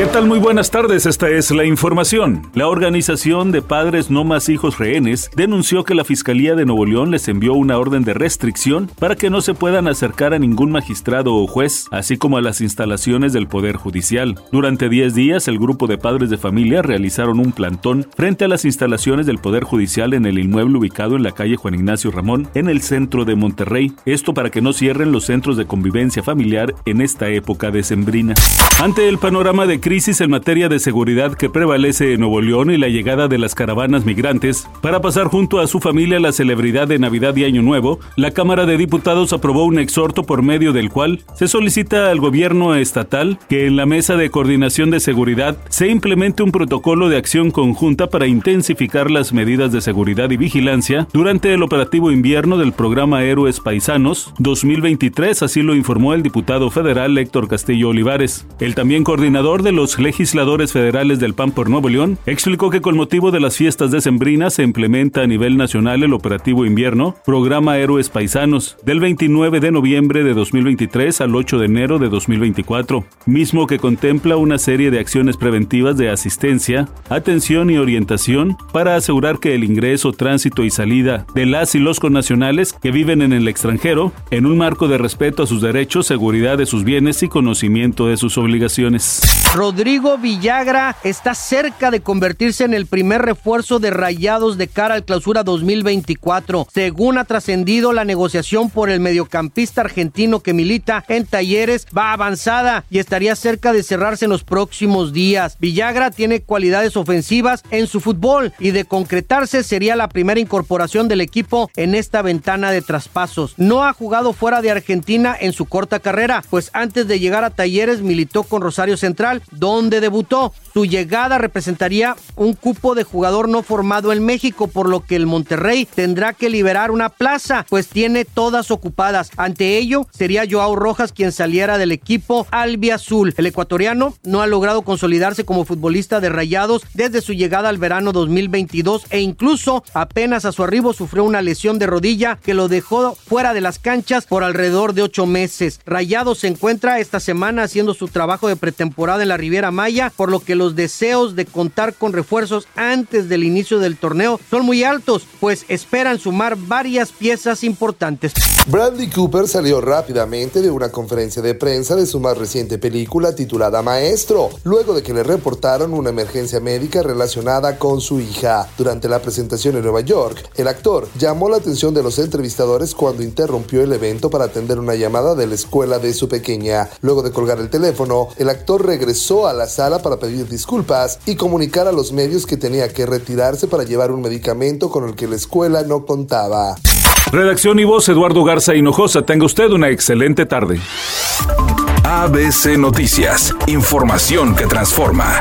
¿Qué tal? Muy buenas tardes, esta es la información. La organización de Padres No Más Hijos Rehenes denunció que la Fiscalía de Nuevo León les envió una orden de restricción para que no se puedan acercar a ningún magistrado o juez, así como a las instalaciones del Poder Judicial. Durante 10 días, el grupo de padres de familia realizaron un plantón frente a las instalaciones del Poder Judicial en el inmueble ubicado en la calle Juan Ignacio Ramón, en el centro de Monterrey. Esto para que no cierren los centros de convivencia familiar en esta época decembrina. Ante el panorama de crisis en materia de seguridad que prevalece en Nuevo León y la llegada de las caravanas migrantes, para pasar junto a su familia la celebridad de Navidad y Año Nuevo, la Cámara de Diputados aprobó un exhorto por medio del cual se solicita al gobierno estatal que en la mesa de coordinación de seguridad se implemente un protocolo de acción conjunta para intensificar las medidas de seguridad y vigilancia durante el operativo invierno del programa Héroes Paisanos 2023, así lo informó el diputado federal Héctor Castillo Olivares. El también coordinador de los legisladores federales del PAN por Nuevo León, explicó que con motivo de las fiestas decembrinas se implementa a nivel nacional el operativo invierno, programa Héroes Paisanos, del 29 de noviembre de 2023 al 8 de enero de 2024, mismo que contempla una serie de acciones preventivas de asistencia, atención y orientación para asegurar que el ingreso, tránsito y salida de las y los connacionales que viven en el extranjero, en un marco de respeto a sus derechos, seguridad de sus bienes y conocimiento de sus obligaciones. Rodrigo Villagra está cerca de convertirse en el primer refuerzo de Rayados de cara al clausura 2024. Según ha trascendido, la negociación por el mediocampista argentino que milita en Talleres va avanzada y estaría cerca de cerrarse en los próximos días. Villagra tiene cualidades ofensivas en su fútbol y de concretarse sería la primera incorporación del equipo en esta ventana de traspasos. No ha jugado fuera de Argentina en su corta carrera, pues antes de llegar a Talleres militó con Rosario Central donde debutó. Su llegada representaría un cupo de jugador no formado en México, por lo que el Monterrey tendrá que liberar una plaza, pues tiene todas ocupadas. Ante ello, sería Joao Rojas quien saliera del equipo albiazul. El ecuatoriano no ha logrado consolidarse como futbolista de Rayados desde su llegada al verano 2022 e incluso apenas a su arribo sufrió una lesión de rodilla que lo dejó fuera de las canchas por alrededor de ocho meses. Rayados se encuentra esta semana haciendo su trabajo de pretemporada en la Riviera Maya, por lo que los deseos de contar con refuerzos antes del inicio del torneo son muy altos, pues esperan sumar varias piezas importantes. Bradley Cooper salió rápidamente de una conferencia de prensa de su más reciente película titulada Maestro, luego de que le reportaron una emergencia médica relacionada con su hija. Durante la presentación en Nueva York, el actor llamó la atención de los entrevistadores cuando interrumpió el evento para atender una llamada de la escuela de su pequeña. Luego de colgar el teléfono, el actor regresó a la sala para pedir disculpas y comunicar a los medios que tenía que retirarse para llevar un medicamento con el que la escuela no contaba. Redacción y voz Eduardo Garza Hinojosa. Tenga usted una excelente tarde. ABC Noticias. Información que transforma.